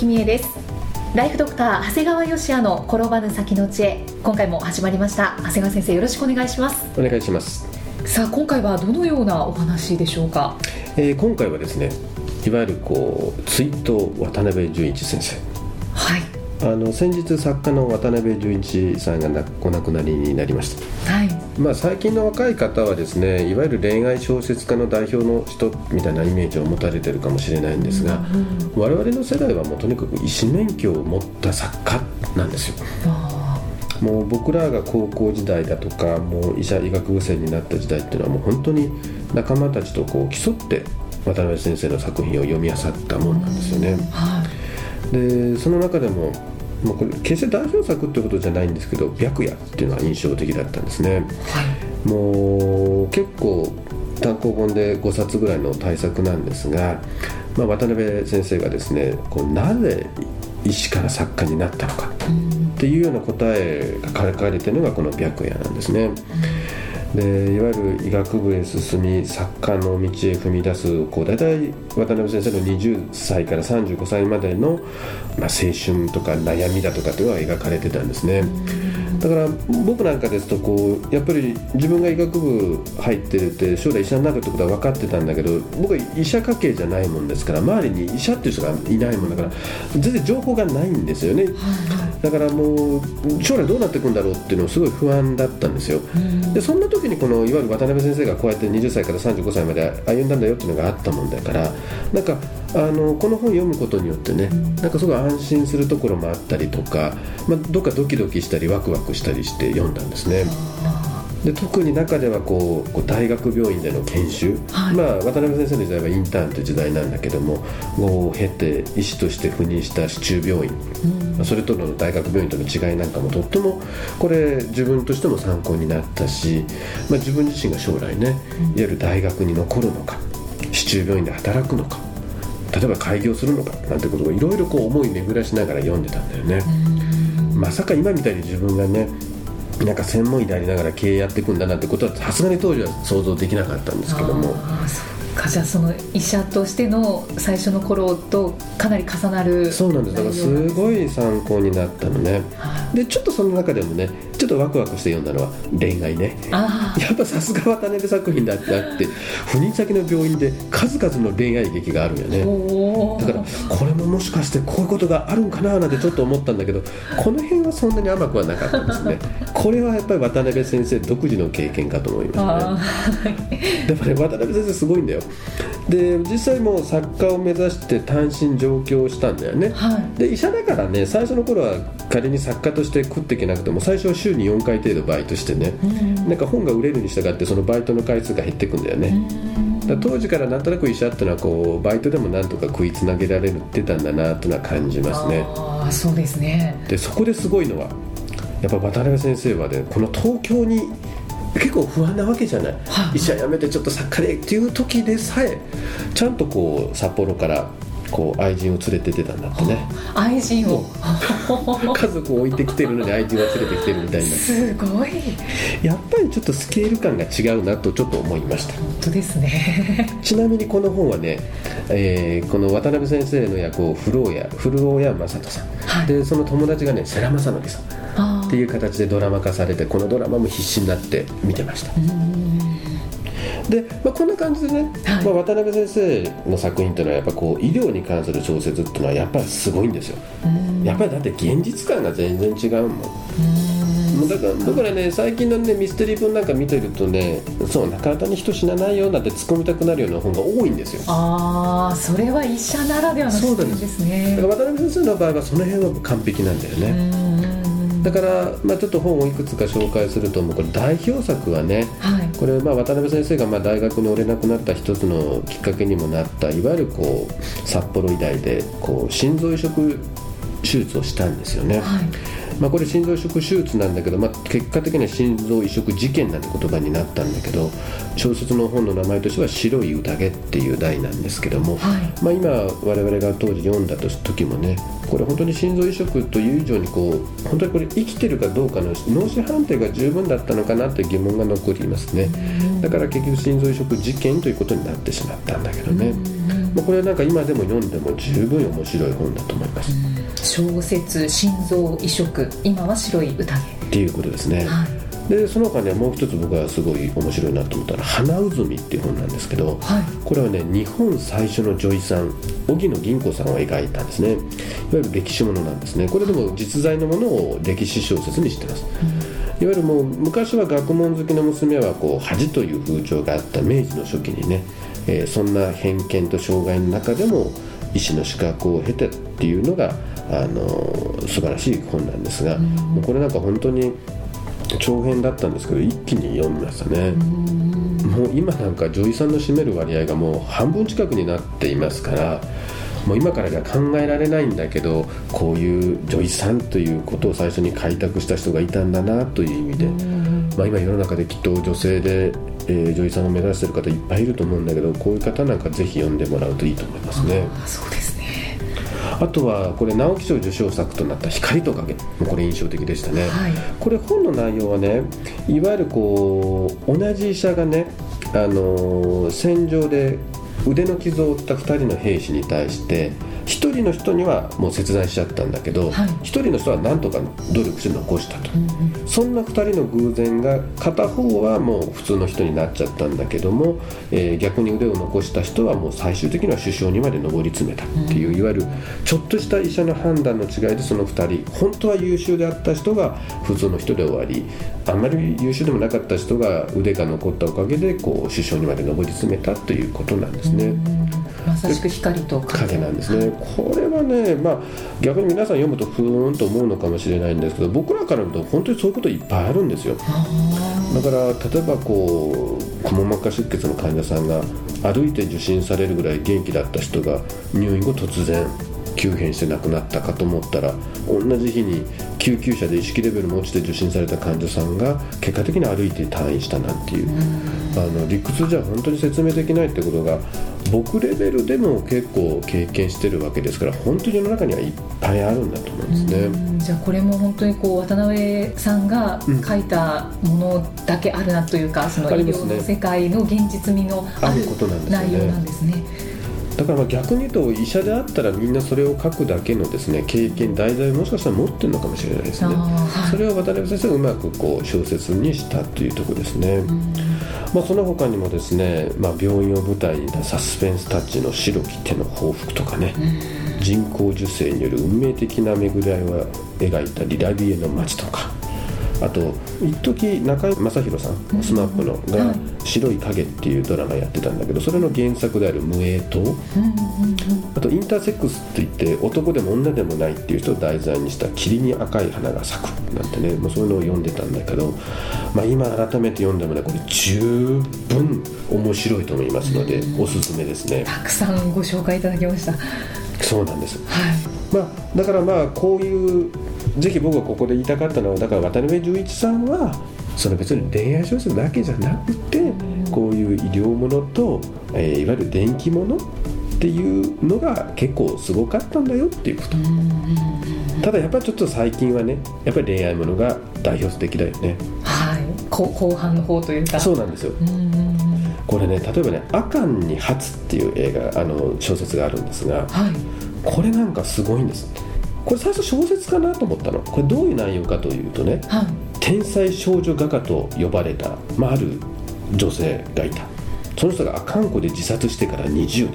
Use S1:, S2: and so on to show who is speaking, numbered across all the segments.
S1: ちは、いきみえです。ライフドクター長谷川芳也の転ばぬ先の知恵。今回も始まりました。長谷川先生よろしくお願いします。
S2: お願いします、
S1: さあ今回はどのようなお話でしょうか？
S2: えー今回はですねいわゆるこう追悼渡辺淳一先生。
S1: はい
S2: あの先日作家の渡辺淳一さんがなお亡くなりになりました。
S1: はい。
S2: まあ、最近の若い方はですねいわゆる恋愛小説家の代表の人みたいなイメージを持たれてるかもしれないんですが、我々の世代はもうとにかく医師免許を持った作家なんですよ。
S1: あ。
S2: もう僕らが高校時代だとかもう医者医学部生になった時代っていうのはもう本当に仲間たちとこう競って渡辺先生の作品を読み漁ったもんなんですよね。
S1: ーはい。
S2: でその中でもまあ、これ決して代表作ってことじゃないんですけど「白夜」っていうのは印象的だったんですね。
S1: はい。
S2: もう結構単行本で5冊ぐらいの大作なんですが、まあ、渡辺先生がですねこうなぜ医師から作家になったのかっていうような答えが書かれてるのがこの「白夜」なんですね。でいわゆる医学部へ進み作家の道へ踏み出すこう大体渡辺先生の20歳から35歳までの、まあ、青春とか悩みだとかっていうのが描かれてたんですね。だから僕なんかですとこうやっぱり自分が医学部入ってて将来医者になるってことは分かってたんだけど僕は医者家系じゃないもんですから周りに医者っていう人がいないもんだから全然情報がないんですよね。だからもう将来どうなっていくんだろうっていうのすごい不安だったんですよ。でそんな時にこのいわゆる渡辺先生がこうやって20歳から35歳まで歩んだんだよっていうのがあったもんだからなんかあのこの本読むことによってねなんかすごい安心するところもあったりとか、まあ、どっかドキドキしたりワクワクしたりして読んだんですね。で特に中ではこう大学病院での研修、
S1: はい。
S2: まあ、渡辺先生の時代はインターンという時代なんだけどもを経て医師として赴任した市中病院、まあそれとの大学病院との違いなんかもとってもこれ自分としても参考になったし、まあ、自分自身が将来ねいわゆる大学に残るのか市中病院で働くのか例えば開業するのかなんてことをいろいろこう思い巡らしながら読んでたんだよね。まさか今みたいに自分がねなんか専門医でありながら経営やっていくんだなんてことはさすがに当時は想像できなかったんですけども。
S1: じゃあその医者としての最初の頃とかなり重なる
S2: そうなんです。だからすごい参考になったのね。
S1: は
S2: でちょっとその中でもねちょっとワクワクして読んだのは恋愛ね。
S1: あ
S2: やっぱさすが渡辺作品だってあって赴任先の病院で数々の恋愛劇があるよ
S1: あ
S2: ね。だからこれももしかしてこういうことがあるんかななんてちょっと思ったんだけどこの辺はそんなに甘くはなかったんですね。これはやっぱり渡辺先生独自の経験かと思いますね。
S1: あ
S2: でもね渡辺先生すごいんだよで実際もう作家を目指して単身上京したんだよね。
S1: ーはい。
S2: で医者だからね最初の頃は仮に作家として食っていけなくても最初は週に4回程度バイトしてね。なんか本が売れるに従ってそのバイトの回数が減っていくんだよね。だから当時からなんとなく医者っていうのはこうバイトでもなんとか食いつなげられてたんだなっていうのは感じますね。
S1: ああそうですね。
S2: でそこですごいのはやっぱ渡辺先生はねこの東京に結構不安なわけじゃない、
S1: はい。
S2: 医者辞めてちょっと作家でっていう時でさえちゃんとこう札幌からこう愛人を連れて出たんだってね。
S1: 愛人を。
S2: 家族を置いてきてるのに愛人を連れてきてるみたいな。
S1: すごい。
S2: やっぱりちょっとスケール感が違うなとちょっと思いました。
S1: 本当ですね。
S2: ちなみにこの本はね、えーこの渡辺先生の役を古尾谷正人さん、
S1: はい。
S2: でその友達がね世良正則さん。
S1: あ
S2: っていう形でドラマ化されてこのドラマも必死になって見てました。で、まあ、こんな感じでね、
S1: はい。
S2: まあ、渡辺先生の作品っていうのはやっぱこう医療に関する小説っていうのはやっぱりすごいんですよ。やっぱりだって現実感が全然違うもん。もうだからだからね最近のねミステリー本なんか見てるとねそう中田に人死なないよなんて突っ込みたくなるような本が多いんですよ。
S1: ああそれは医者ならではの視点ですね。
S2: だから渡辺先生の場合はその辺は完璧なんだよね、だから、まあ、ちょっと本をいくつか紹介するともう。これ代表作はね、はい、これまあ渡辺先生がまあ大学におれなくなった一つのきっかけにもなったいわゆるこう札幌医大でこう心臓移植手術をしたんですよね。はいまあ、これ心臓移植手術なんだけど、まあ、結果的には心臓移植事件なんて言葉になったんだけど小説の本の名前としては「白い宴」っていう題なんですけども、はい、まあ、今我々が当時読んだ時もねこれ本当に心臓移植という以上にこう本当にこれ生きてるかどうかの脳死判定が十分だったのかなという疑問が残りますね。だから結局心臓移植事件ということになってしまったんだけどね。まあ、これはなんか今でも読んでも十分面白い本だと思います、
S1: 小説「心臓移植」今は白い宴。
S2: っていうことですね、はい、でその他ねもう一つ僕はすごい面白いなと思ったら「花渦っていう本なんですけど、はい、これはね日本最初の女医さん荻野銀子さんを描いたんですね。いわゆる歴史ものなんですね。これでも実在のものを歴史小説にしてます、うん。いわゆるもう昔は学問好きの娘はこう恥という風潮があった明治の初期にねえー、そんな偏見と障害の中でも医師の資格を経てっていうのがあの素晴らしい本なんですが、うん、もうこれなんか本当に長編だったんですけど一気に読みましたね、うん、もう今なんか女医さんの占める割合がもう半分近くになっていますからもう今からが考えられないんだけどこういう女医さんということを最初に開拓した人がいたんだなという意味で、うん、まあ、今世の中できっと女性でえー、女優さんを目指してる方いっぱいいると思うんだけどこういう方なんかぜひ読んでもらうといいと思いますね。
S1: そうですね。
S2: あとはこれ直木賞受賞作となった「光と影」これ印象的でしたね、はい、これ本の内容はねいわゆるこう同じ医者がねあの戦場で腕の傷を負った2人の兵士に対して1人の人にはもう切断しちゃったんだけど、はい、1人の人は何とか努力して残したと、うんうん、そんな2人の偶然が片方はもう普通の人になっちゃったんだけども、えー、逆に腕を残した人はもう最終的には首相にまで上り詰めたっていう、うん、いわゆるちょっとした医者の判断の違いでその2人本当は優秀であった人が普通の人で終わりあんまり優秀でもなかった人が腕が残ったおかげでこう首相にまで上り詰めたということなんですね。うん
S1: まさしく光と
S2: 影。なんですね、これはね、まあ、逆に皆さん読むとふーんと思うのかもしれないんですけど僕らから見ると本当にそういうこといっぱいあるんですよ。だから例えばこうくも膜下出血の患者さんが歩いて受診されるぐらい元気だった人が入院後突然急変して亡くなったかと思ったら同じ日に救急車で意識レベルも落ちて受診された患者さんが結果的に歩いて退院したなんていうあの理屈じゃ本当に説明できないってことが僕レベルでも結構経験してるわけですから本当に世の中にはいっぱいあるんだと思うんですね。
S1: じゃあこれも本当にこう渡辺さんが書いたものだけあるなというか、うん、その医療の世界の現実味のある内容なんですね。
S2: だから逆に言うと医者であったらみんなそれを書くだけのですね経験題材もしかしたら持ってるのかもしれないですね、はい、それを渡辺先生がうまくこう小説にしたというところですね、まあ、その他にもですね、まあ、病院を舞台にサスペンスタッチの白き手の報復とかね、人工授精による運命的な巡り合いを描いたリラビエの街とかあと一時中居正広さん SMAP のが「白い影」っていうドラマやってたんだけどそれの原作である「無影島」あと「インターセックス」って言って男でも女でもないっていう人を題材にした「霧に赤い花が咲く」なんてねもうそういうのを読んでたんだけど、まあ、今改めて読んでもねこれ十分面白いと思いますのでおすすめですね。
S1: たくさんご紹介いただきました。
S2: そうなんです、はい。まあ、だからまあこういうぜひ僕がここで言いたかったのはだから渡辺淳一さんはその別に恋愛小説だけじゃなくてこういう医療ものと、えー、いわゆる電気ものっていうのが結構すごかったんだよっていうこと。ただやっぱりちょっと最近はねやっぱり恋愛ものが代表的だよね。
S1: はい。後半の方というか。
S2: そうなんですよ。これね例えばね「阿寒に初」っていう映画あの小説があるんですが、はい、これなんかすごいんですこれ最初小説かなと思ったの。これどういう内容かというとね、はい、天才少女画家と呼ばれた、まあ、ある女性がいた。その人が阿寒湖で自殺してから20年。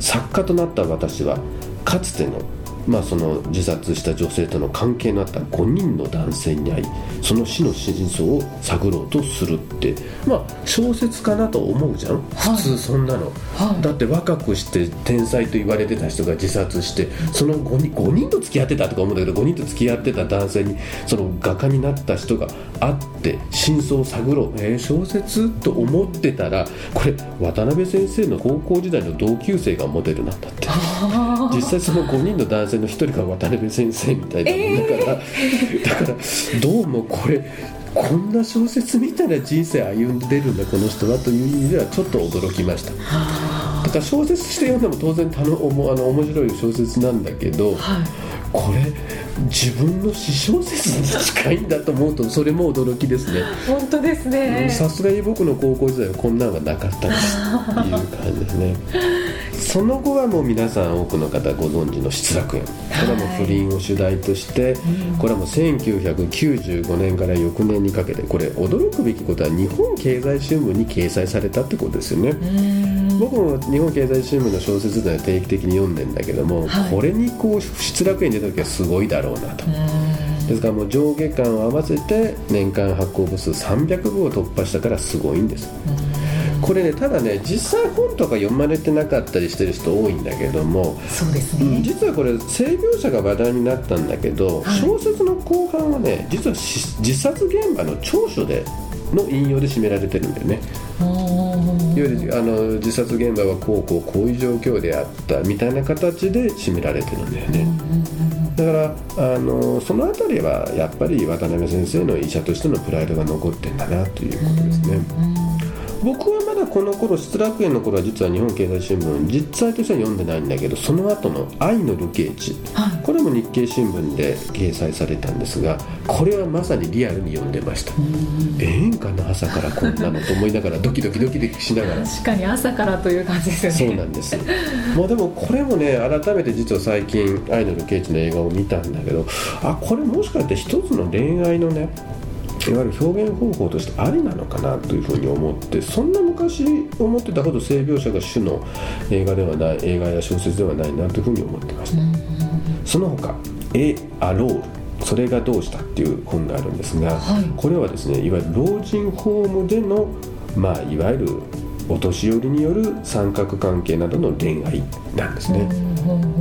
S2: 作家となった私はかつてのまあ、その自殺した女性との関係のあった5人の男性に会いその死の真相を探ろうとするってまあ小説かなと思うじゃん、はい、普通そんなの、はい、だって若くして天才と言われてた人が自殺してその 5, 人5人と付き合ってたとか思うんだけど5人と付き合ってた男性にその画家になった人が会って真相を探ろう。えー、小説？と思ってたらこれ渡辺先生の高校時代の同級生がモデルなんだって。実際その5人の男性の1人が渡辺先生みたいなもんだから、えー、だからどうもこれこんな小説みたいな人生歩んでるんだこの人はという意味ではちょっと驚きました。だから小説して読んでも当然たのおもあの面白い小説なんだけど、はい、これ自分の私小説に近いんだと思うとそれも驚きですね。
S1: 本当ですね。
S2: さすがに僕の高校時代はこんなのがなかったです。っていう感じですねその後はもう皆さん多くの方ご存知の失楽園。これはもう不倫を主題として、これはもう1995年から翌年にかけてこれ驚くべきことは日本経済新聞に掲載されたってことですよね。僕も日本経済新聞の小説では定期的に読んでんだけども、はい、これにこう失楽園に出た時はすごいだろうなと。ですからもう上下巻を合わせて年間発行部数300部を突破したからすごいんですこれねただね実際本とか読まれてなかったりしてる人多いんだけども
S1: そうですね、
S2: うん、実はこれ性描写が話題になったんだけど、はい、小説の後半はね実は自殺現場の長所での引用で締められてるんだよね。いわゆるあの自殺現場はこうこうこういう状況であったみたいな形で締められてるんだよね、だからあのその辺りはやっぱり渡辺先生の医者としてのプライドが残ってんだなということですね。僕はこの頃失楽園の頃は実は日本経済新聞実際としては読んでないんだけどその後の「愛の流刑地」はい、これも日経新聞で掲載されたんですがこれはまさにリアルに読んでました。ええんかな朝からこんなのと思いながらドキドキドキドキしながら。
S1: 確かに朝からという感じですよね。
S2: そうなんです。もうでもこれもね改めて実は最近「愛の流刑地」の映画を見たんだけどあこれもしかして一つの恋愛のねいわゆる表現方法としてありなのかなというふうに思ってそんな昔思ってたほど性描写が主の映画ではない映画や小説ではないなというふうに思ってました、その他「エ・アロール」それがどうしたっていう本があるんですが、はい、これはですねいわゆる老人ホームでのまあいわゆるお年寄りによる三角関係などの恋愛なんですね、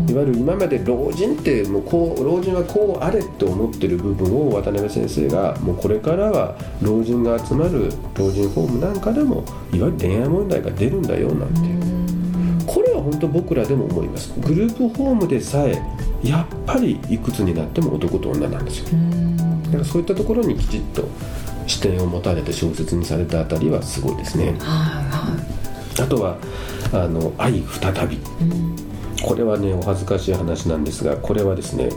S2: いわゆる今まで老人ってもうこう老人はこうあれって思ってる部分を渡辺先生がもうこれからは老人が集まる老人ホームなんかでもいわゆる恋愛問題が出るんだよなんて。いうこれは本当僕らでも思います。グループホームでさえやっぱりいくつになっても男と女なんですよ。だからそういったところにきちっと視点を持たれて小説にされたあたりはすごいですね、はいはい、あとはあの「愛再び」うん。これはねお恥ずかしい話なんですがこれはですね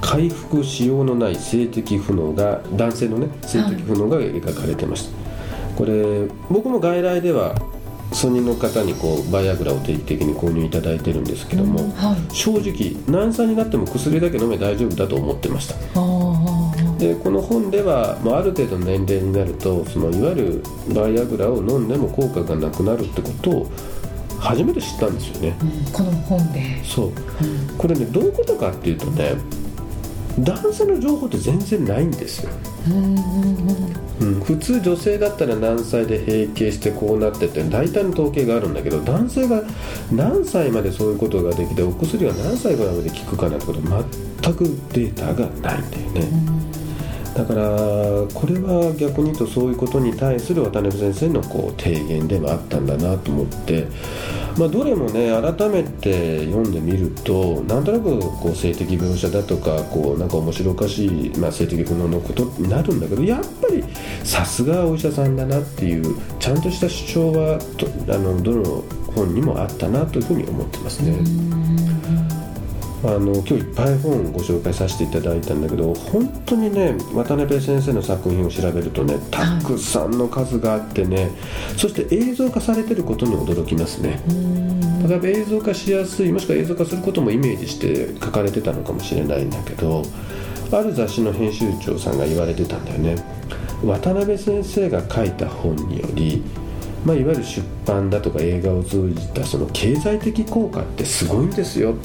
S2: 回復しようのない性的不能が男性のね性的不能が描かれてました、はい、これ僕も外来では数人の方にこうバイアグラを定期的に購入いただいてるんですけども、うん。はい、正直何歳になっても薬だけ飲め大丈夫だと思ってましたでこの本では、まあ、ある程度の年齢になるとそのいわゆるバイアグラを飲んでも効果がなくなるってことを初めて知ったんですよね、
S1: うん、この本で。
S2: そう、うん、これねどういうことかっていうとね男性の情報って全然ないんですよ、うん、普通女性だったら何歳で閉経してこうなってって大体の統計があるんだけど男性が何歳までそういうことができてお薬は何歳ぐらいまで効くかなんてこと全くデータがないんだよね、だからこれは逆に言うとそういうことに対する渡辺先生のこう提言でもあったんだなと思って、まあ、どれもね改めて読んでみるとなんとなくこう性的描写だとかこうなんか面白おかしい、まあ、性的不能のことになるんだけどやっぱりさすがお医者さんだなっていうちゃんとした主張はあのどの本にもあったなというふうに思ってますね。あの今日いっぱい本をご紹介させていただいたんだけど本当にね渡辺先生の作品を調べるとねたくさんの数があってね、そして映像化されてることに驚きますね。例えば映像化しやすいもしくは映像化することもイメージして書かれてたのかもしれないんだけどある雑誌の編集長さんが言われてたんだよね。渡辺先生が書いた本によりまあ、いわゆる出版だとか映画を通じたその経済的効果ってすごいんですよ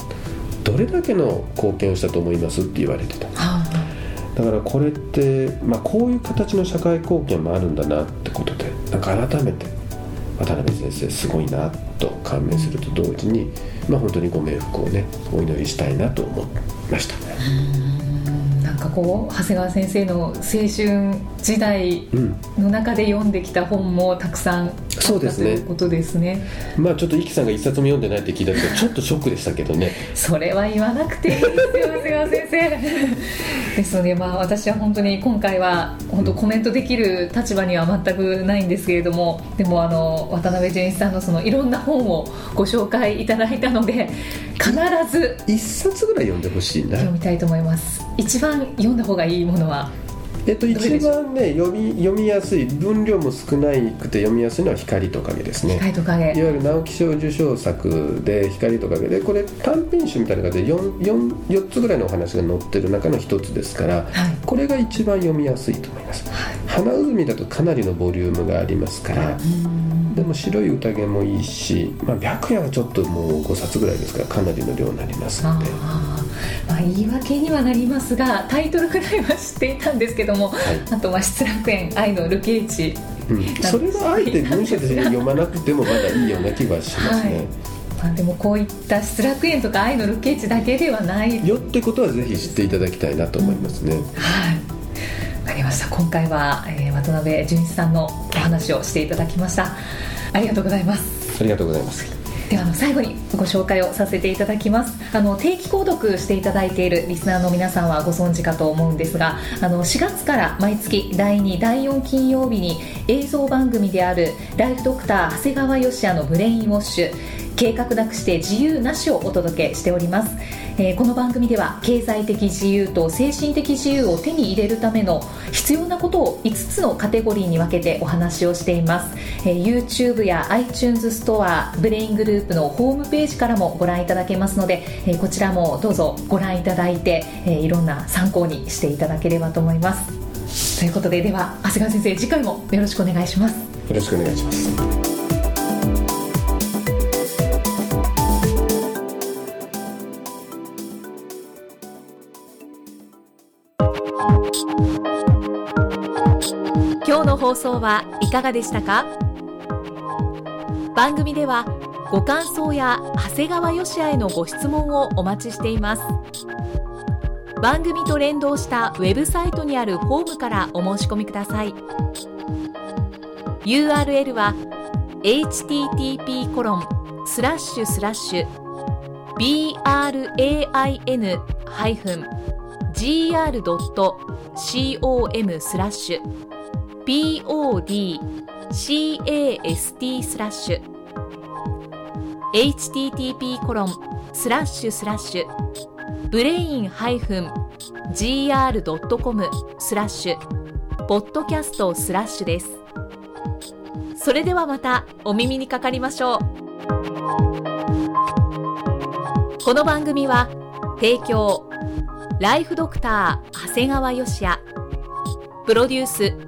S2: どれだけの貢献をしたと思いますって言われてた、だからこれって、まあ、こういう形の社会貢献もあるんだなってことでなんか改めて渡辺先生すごいなと感銘すると同時に、まあ、本当にご冥福をねお祈りしたいなと思いました。
S1: かこう長谷川先生の青春時代の中で読んできた本もたくさん
S2: そうですね。
S1: ということですね。
S2: まあちょっとイキさんが一冊も読んでないって聞いたけど、ちょっとショックでしたけどね。
S1: それは言わなくていいですよ、長谷川先生。ですので、まあ私は本当に今回は本当コメントできる立場には全くないんですけれども、でもあの渡辺淳一さんのそのいろんな本をご紹介いただいたので、必ず
S2: 一冊ぐらい読んでほしいな。
S1: 読みたいと思います。一番読んだ方がいいものは。
S2: えっと、一番ね読み読みやすい分量も少ないくて読みやすいのは「光と影」ですね。
S1: 光と影。いわ
S2: ゆる直木賞受賞作で「光と影」でこれ短編集みたいな感じで 4, 4, 4つぐらいのお話が載ってる中の一つですから、はい、これが一番読みやすいと思います、はい、花海だとかなりのボリュームがありますから、でも白い宴もいいし、まあ、白夜はちょっともう5冊ぐらいですからかなりの量になりますので。
S1: まあ、言い訳にはなりますがタイトルぐらいは知っていたんですけども、はい、あとは「失楽園愛のルケーチ」
S2: うん、それはあえて文章で読まなくてもまだいいような気はしますね。はい。
S1: まあ、でもこういった失楽園とか愛のルケーチだけではない。
S2: よってことはぜひ知っていただきたいなと思いますね。うん、はい。
S1: わかりました。今回は、えー、渡辺淳一さんのお話をしていただきました。ありがとうございます。
S2: ありがとうございます
S1: ではの最後にご紹介をさせていただきます。あの定期購読していただいているリスナーの皆さんはご存知かと思うんですがあの4月から毎月第2第4金曜日に映像番組であるライフドクター長谷川よしあのブレインウォッシュ。計画なくして自由なしをお届けしております。えー、この番組では経済的自由と精神的自由を手に入れるための必要なことを5つのカテゴリーに分けてお話をしています、えー、YouTube や iTunes ストアブレイングループのホームページからもご覧いただけますので、えー、こちらもどうぞご覧いただいて、えいろんな参考にしていただければと思います。ということででは長谷川先生次回もよろしくお願いします。よ
S2: ろしくお願いします。
S1: 放送はいかがでしたか？番組ではご感想や長谷川芳也へのご質問をお待ちしています。番組と連動したウェブサイトにあるホームからお申し込みください。URL は http コロンスラッシュスラッシュ brain-gr.com スラッシュ podcast スラッシュ http コロンスラッシュスラッシュブレイン -gr.com スラッシュポッドキャストスラッシュです。それではまたお耳にかかりましょう。この番組は提供ライフドクター長谷川芳也プロデュース